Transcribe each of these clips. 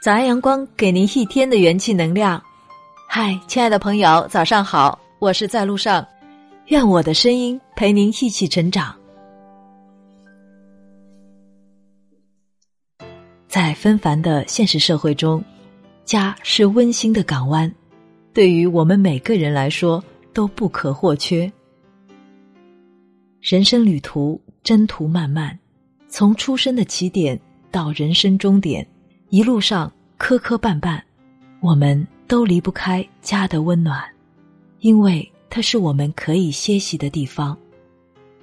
早安阳光给您一天的元气能量。嗨，亲爱的朋友，早上好，我是在路上，愿我的声音陪您一起成长。在纷繁的现实社会中，家是温馨的港湾，对于我们每个人来说都不可或缺。人生旅途征途漫漫，从出生的起点到人生终点，一路上磕磕绊绊，我们都离不开家的温暖，因为它是我们可以歇息的地方。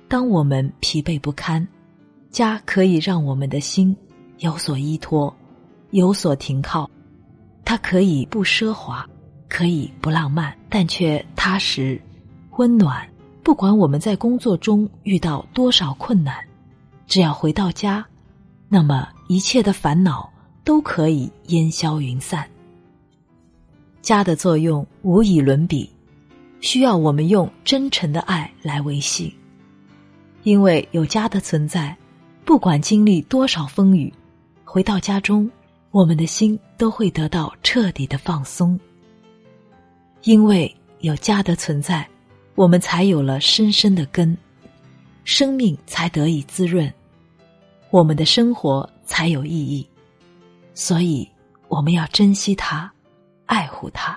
当我们疲惫不堪，家可以让我们的心有所依托，有所停靠。它可以不奢华，可以不浪漫，但却踏实、温暖。不管我们在工作中遇到多少困难，只要回到家，那么一切的烦恼都可以烟消云散。家的作用无以伦比，需要我们用真诚的爱来维系。因为有家的存在，不管经历多少风雨，回到家中，我们的心都会得到彻底的放松。因为有家的存在。我们才有了深深的根，生命才得以滋润，我们的生活才有意义。所以，我们要珍惜它，爱护它，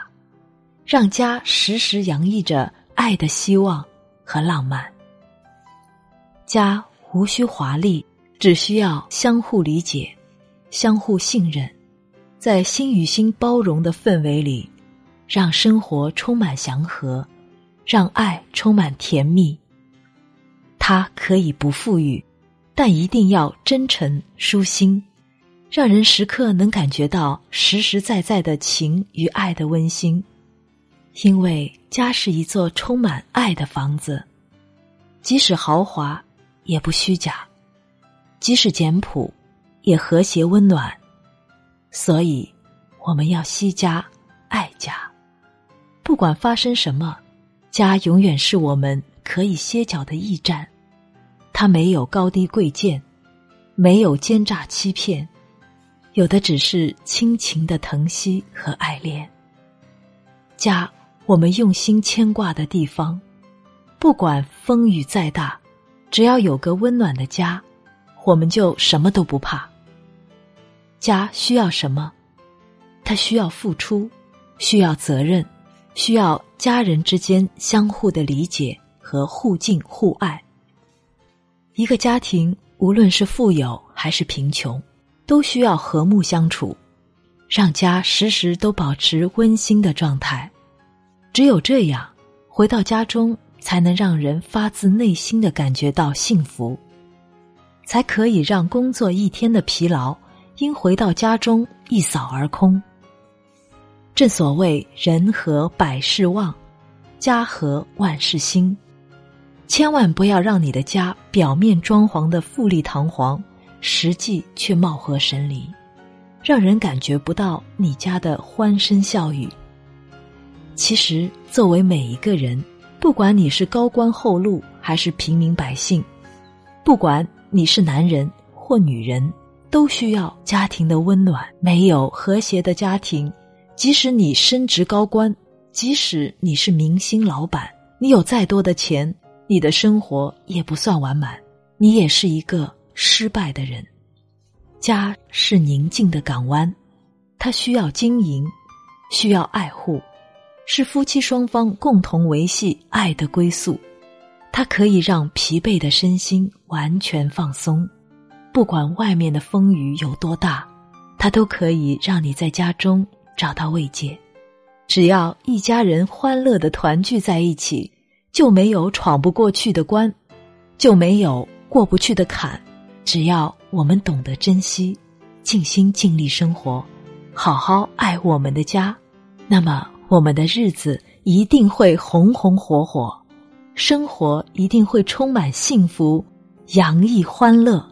让家时时洋溢着爱的希望和浪漫。家无需华丽，只需要相互理解、相互信任，在心与心包容的氛围里，让生活充满祥和。让爱充满甜蜜。它可以不富裕，但一定要真诚舒心，让人时刻能感觉到实实在在的情与爱的温馨。因为家是一座充满爱的房子，即使豪华也不虚假，即使简朴也和谐温暖。所以，我们要惜家爱家，不管发生什么。家永远是我们可以歇脚的驿站，它没有高低贵贱，没有奸诈欺骗，有的只是亲情的疼惜和爱恋。家，我们用心牵挂的地方，不管风雨再大，只要有个温暖的家，我们就什么都不怕。家需要什么？它需要付出，需要责任。需要家人之间相互的理解和互敬互爱。一个家庭无论是富有还是贫穷，都需要和睦相处，让家时时都保持温馨的状态。只有这样，回到家中才能让人发自内心的感觉到幸福，才可以让工作一天的疲劳因回到家中一扫而空。正所谓人和百事旺，家和万事兴。千万不要让你的家表面装潢的富丽堂皇，实际却貌合神离，让人感觉不到你家的欢声笑语。其实，作为每一个人，不管你是高官厚禄还是平民百姓，不管你是男人或女人，都需要家庭的温暖。没有和谐的家庭。即使你升职高官，即使你是明星老板，你有再多的钱，你的生活也不算完满，你也是一个失败的人。家是宁静的港湾，它需要经营，需要爱护，是夫妻双方共同维系爱的归宿。它可以让疲惫的身心完全放松，不管外面的风雨有多大，它都可以让你在家中。找到慰藉，只要一家人欢乐的团聚在一起，就没有闯不过去的关，就没有过不去的坎。只要我们懂得珍惜，尽心尽力生活，好好爱我们的家，那么我们的日子一定会红红火火，生活一定会充满幸福、洋溢欢乐。